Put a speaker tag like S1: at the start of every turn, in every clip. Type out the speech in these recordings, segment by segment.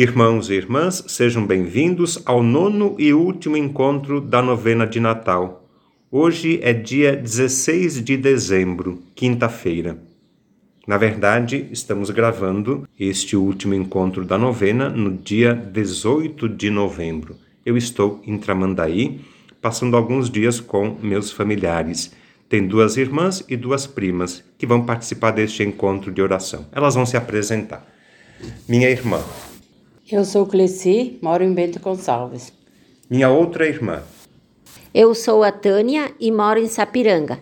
S1: Irmãos e irmãs, sejam bem-vindos ao nono e último encontro da novena de Natal. Hoje é dia 16 de dezembro, quinta-feira. Na verdade, estamos gravando este último encontro da novena no dia 18 de novembro. Eu estou em Tramandaí, passando alguns dias com meus familiares. Tem duas irmãs e duas primas que vão participar deste encontro de oração. Elas vão se apresentar. Minha irmã,
S2: eu sou Cleci, moro em Bento Gonçalves.
S1: Minha outra irmã.
S3: Eu sou a Tânia e moro em Sapiranga.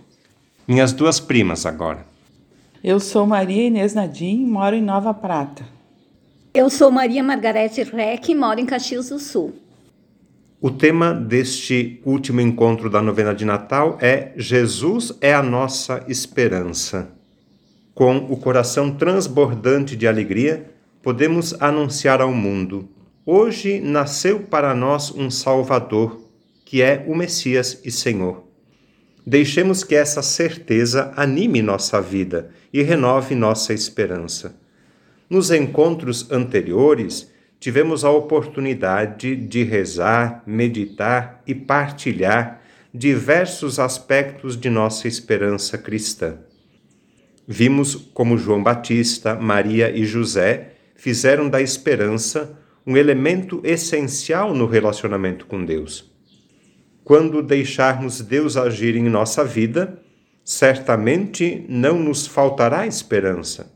S1: Minhas duas primas agora.
S4: Eu sou Maria Inês Nadim, moro em Nova Prata.
S5: Eu sou Maria Margarete Reck, moro em Caxias do Sul.
S1: O tema deste último encontro da novena de Natal é Jesus é a nossa esperança. Com o coração transbordante de alegria, podemos anunciar ao mundo: hoje nasceu para nós um Salvador, que é o Messias e Senhor. Deixemos que essa certeza anime nossa vida e renove nossa esperança. Nos encontros anteriores, tivemos a oportunidade de rezar, meditar e partilhar diversos aspectos de nossa esperança cristã. Vimos como João Batista, Maria e José fizeram da esperança um elemento essencial no relacionamento com Deus. Quando deixarmos Deus agir em nossa vida, certamente não nos faltará esperança.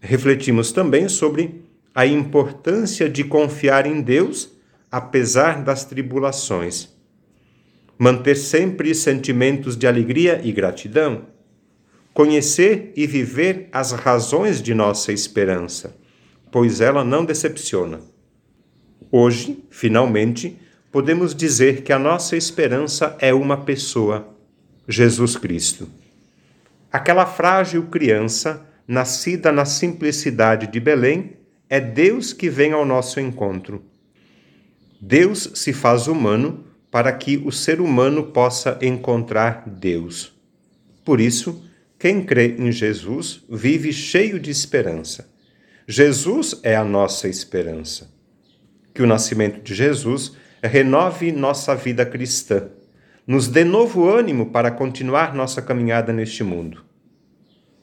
S1: Refletimos também sobre a importância de confiar em Deus apesar das tribulações. Manter sempre sentimentos de alegria e gratidão. Conhecer e viver as razões de nossa esperança pois ela não decepciona. Hoje, finalmente, podemos dizer que a nossa esperança é uma pessoa, Jesus Cristo. Aquela frágil criança, nascida na simplicidade de Belém, é Deus que vem ao nosso encontro. Deus se faz humano para que o ser humano possa encontrar Deus. Por isso, quem crê em Jesus vive cheio de esperança. Jesus é a nossa esperança. Que o nascimento de Jesus renove nossa vida cristã, nos dê novo ânimo para continuar nossa caminhada neste mundo.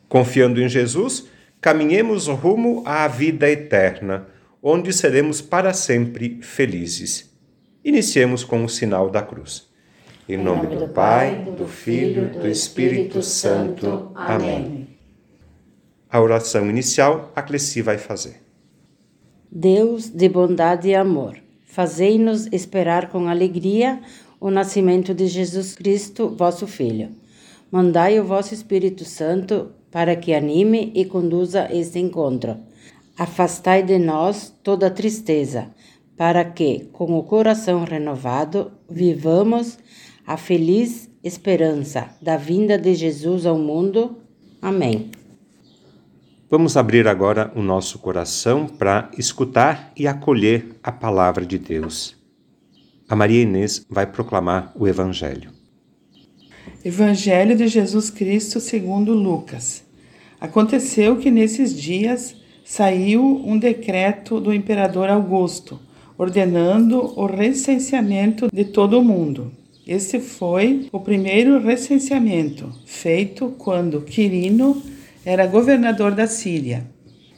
S1: Confiando em Jesus, caminhemos rumo à vida eterna, onde seremos para sempre felizes. Iniciemos com o sinal da cruz. Em nome do Pai, do Filho, do Espírito Santo. Amém. A oração inicial a Cleci vai fazer.
S2: Deus de bondade e amor, fazei-nos esperar com alegria o nascimento de Jesus Cristo, vosso Filho. Mandai o vosso Espírito Santo para que anime e conduza este encontro. Afastai de nós toda tristeza, para que, com o coração renovado, vivamos a feliz esperança da vinda de Jesus ao mundo. Amém.
S1: Vamos abrir agora o nosso coração para escutar e acolher a palavra de Deus. A Maria Inês vai proclamar o Evangelho.
S4: Evangelho de Jesus Cristo segundo Lucas. Aconteceu que nesses dias saiu um decreto do imperador Augusto, ordenando o recenseamento de todo o mundo. Esse foi o primeiro recenseamento, feito quando Quirino era governador da Síria.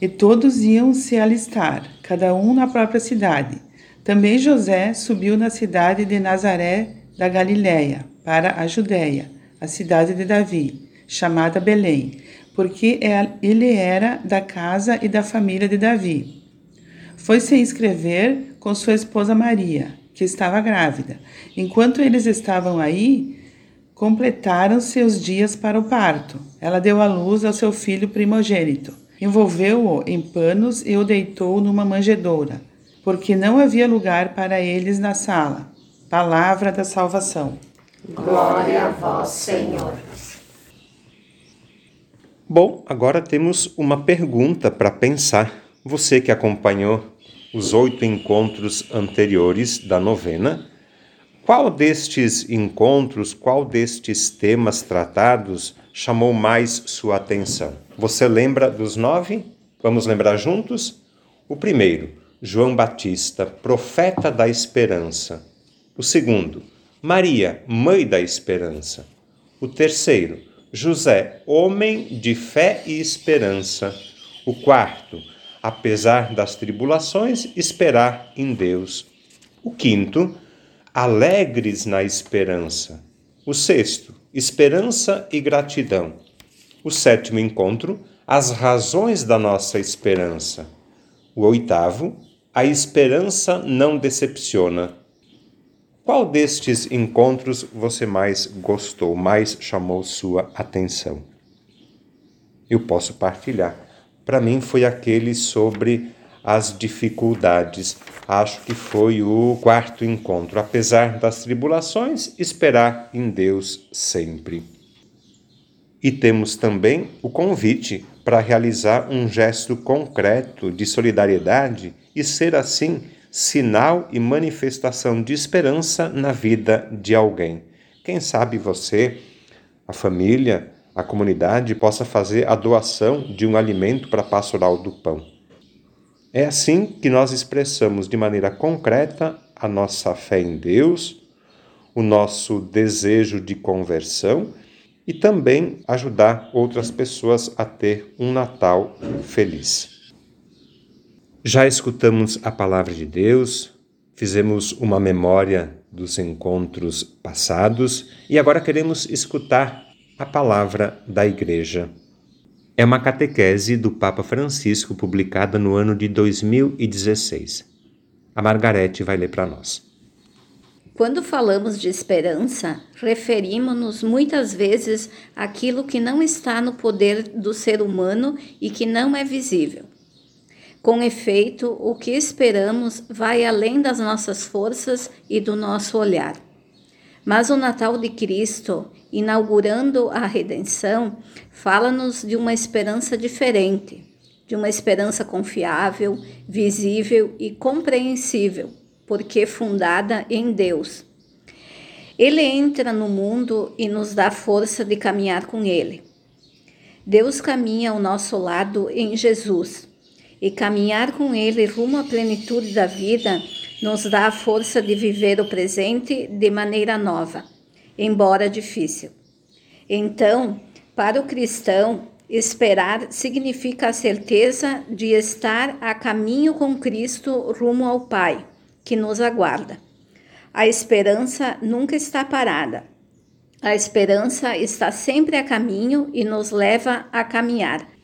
S4: E todos iam se alistar, cada um na própria cidade. Também José subiu na cidade de Nazaré da Galiléia, para a Judéia, a cidade de Davi, chamada Belém, porque é ele era da casa e da família de Davi. Foi se inscrever com sua esposa Maria, que estava grávida. Enquanto eles estavam aí, completaram seus dias para o parto. Ela deu à luz ao seu filho primogênito. Envolveu-o em panos e o deitou numa manjedoura, porque não havia lugar para eles na sala. Palavra da salvação.
S3: Glória a vós, Senhor.
S1: Bom, agora temos uma pergunta para pensar. Você que acompanhou os oito encontros anteriores da novena, qual destes encontros, qual destes temas tratados chamou mais sua atenção? Você lembra dos nove? Vamos lembrar juntos? O primeiro, João Batista, profeta da esperança. O segundo, Maria, mãe da esperança. O terceiro, José, homem de fé e esperança. O quarto, apesar das tribulações, esperar em Deus. O quinto, alegres na esperança. O sexto, esperança e gratidão. O sétimo encontro, as razões da nossa esperança. O oitavo, a esperança não decepciona. Qual destes encontros você mais gostou, mais chamou sua atenção? Eu posso partilhar. Para mim foi aquele sobre as dificuldades. Acho que foi o quarto encontro. Apesar das tribulações, esperar em Deus sempre. E temos também o convite para realizar um gesto concreto de solidariedade e ser assim sinal e manifestação de esperança na vida de alguém. Quem sabe você, a família, a comunidade possa fazer a doação de um alimento para a pastoral do pão. É assim que nós expressamos de maneira concreta a nossa fé em Deus, o nosso desejo de conversão e também ajudar outras pessoas a ter um Natal feliz. Já escutamos a palavra de Deus, fizemos uma memória dos encontros passados e agora queremos escutar a palavra da Igreja. É uma catequese do Papa Francisco publicada no ano de 2016. A Margarete vai ler para nós.
S5: Quando falamos de esperança, referimos-nos muitas vezes àquilo que não está no poder do ser humano e que não é visível. Com efeito, o que esperamos vai além das nossas forças e do nosso olhar. Mas o Natal de Cristo, inaugurando a redenção, fala-nos de uma esperança diferente, de uma esperança confiável, visível e compreensível, porque fundada em Deus. Ele entra no mundo e nos dá força de caminhar com ele. Deus caminha ao nosso lado em Jesus e caminhar com Ele rumo à plenitude da vida nos dá a força de viver o presente de maneira nova, embora difícil. Então, para o cristão, esperar significa a certeza de estar a caminho com Cristo rumo ao Pai, que nos aguarda. A esperança nunca está parada. A esperança está sempre a caminho e nos leva a caminhar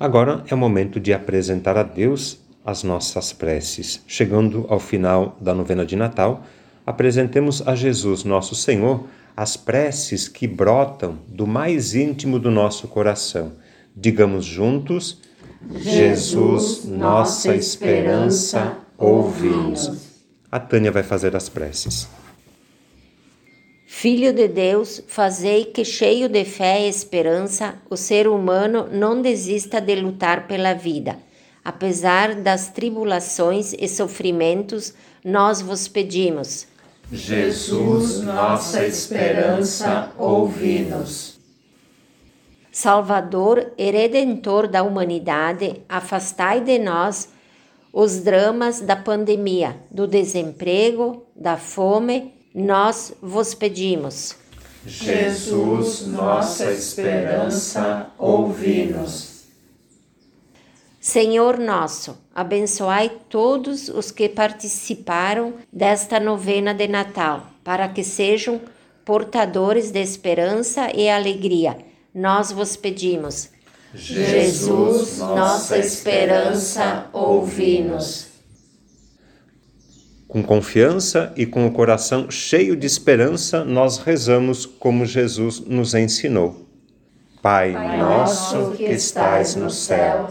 S1: Agora é o momento de apresentar a Deus as nossas preces. Chegando ao final da novena de Natal, apresentemos a Jesus, nosso Senhor, as preces que brotam do mais íntimo do nosso coração. Digamos juntos: Jesus, nossa esperança, ouve-nos. A Tânia vai fazer as preces.
S3: Filho de Deus, fazei que, cheio de fé e esperança, o ser humano não desista de lutar pela vida. Apesar das tribulações e sofrimentos, nós vos pedimos.
S6: Jesus, nossa esperança, ouvi-nos.
S3: Salvador e Redentor da humanidade, afastai de nós os dramas da pandemia, do desemprego, da fome nós vos pedimos.
S6: Jesus, nossa esperança, ouvi-nos.
S3: Senhor nosso, abençoai todos os que participaram desta novena de Natal, para que sejam portadores de esperança e alegria. Nós vos pedimos.
S6: Jesus, nossa esperança, ouvi-nos.
S1: Com confiança e com o coração cheio de esperança, nós rezamos como Jesus nos ensinou. Pai,
S6: Pai nosso que estais no céu,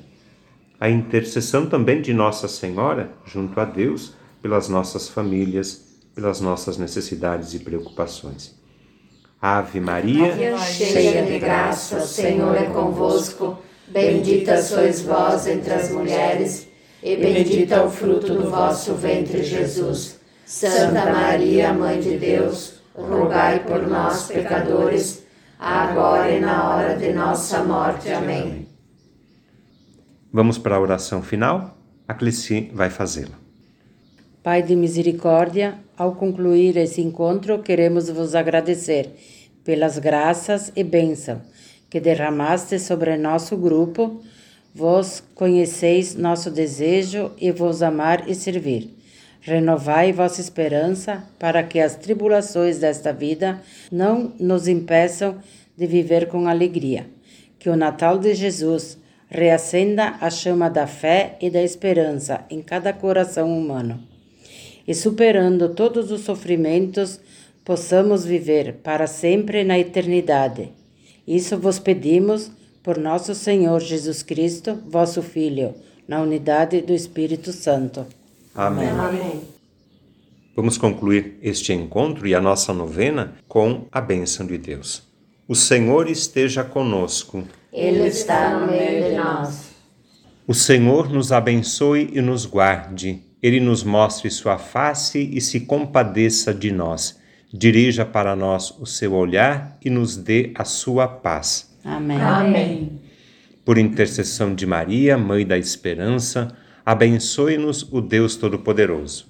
S1: A intercessão também de Nossa Senhora, junto a Deus, pelas nossas famílias, pelas nossas necessidades e preocupações. Ave Maria,
S6: cheia de graça, o Senhor é convosco. Bendita sois vós entre as mulheres, e bendito é o fruto do vosso ventre, Jesus. Santa Maria, Mãe de Deus, rogai por nós, pecadores, agora e na hora de nossa morte. Amém.
S1: Vamos para a oração final? A Cleci vai fazê-la.
S2: Pai de misericórdia, ao concluir esse encontro, queremos vos agradecer pelas graças e bênção que derramaste sobre nosso grupo. Vós conheceis nosso desejo e vos amar e servir. Renovai vossa esperança para que as tribulações desta vida não nos impeçam de viver com alegria. Que o Natal de Jesus reacenda a chama da fé e da esperança em cada coração humano e superando todos os sofrimentos, possamos viver para sempre na eternidade. Isso vos pedimos por nosso Senhor Jesus Cristo, vosso Filho, na unidade do Espírito Santo.
S1: Amém.
S6: Amém.
S1: Vamos concluir este encontro e a nossa novena com a bênção de Deus. O Senhor esteja conosco.
S6: Ele está no meio de nós.
S1: O Senhor nos abençoe e nos guarde. Ele nos mostre sua face e se compadeça de nós. Dirija para nós o seu olhar e nos dê a sua paz.
S2: Amém.
S6: Amém.
S1: Por intercessão de Maria, Mãe da Esperança, abençoe-nos o Deus Todo-Poderoso.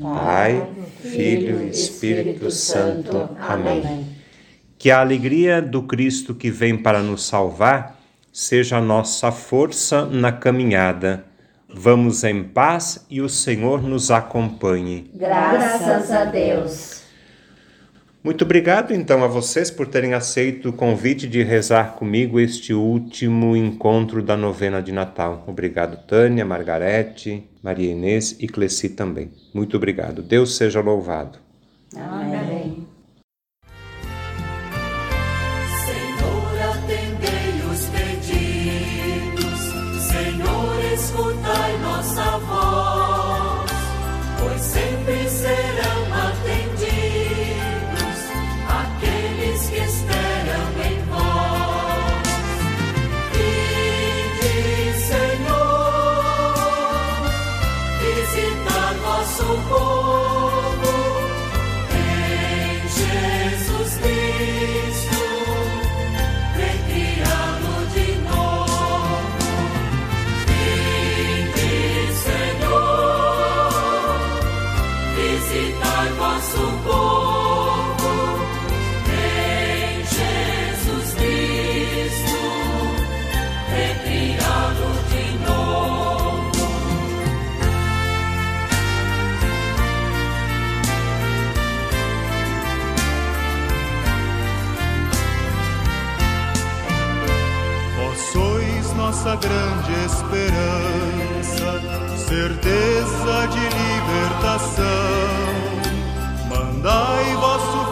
S1: Pai, Filho e Espírito Santo. Amém. Que a alegria do Cristo que vem para nos salvar seja a nossa força na caminhada Vamos em paz e o Senhor nos acompanhe.
S6: Graças a Deus.
S1: Muito obrigado então a vocês por terem aceito o convite de rezar comigo este último encontro da novena de Natal. Obrigado, Tânia, Margarete, Maria Inês e Cleci também. Muito obrigado. Deus seja louvado.
S6: Amém.
S7: Senhor, nossa
S8: grande esperança, certeza de libertação. Mandai vosso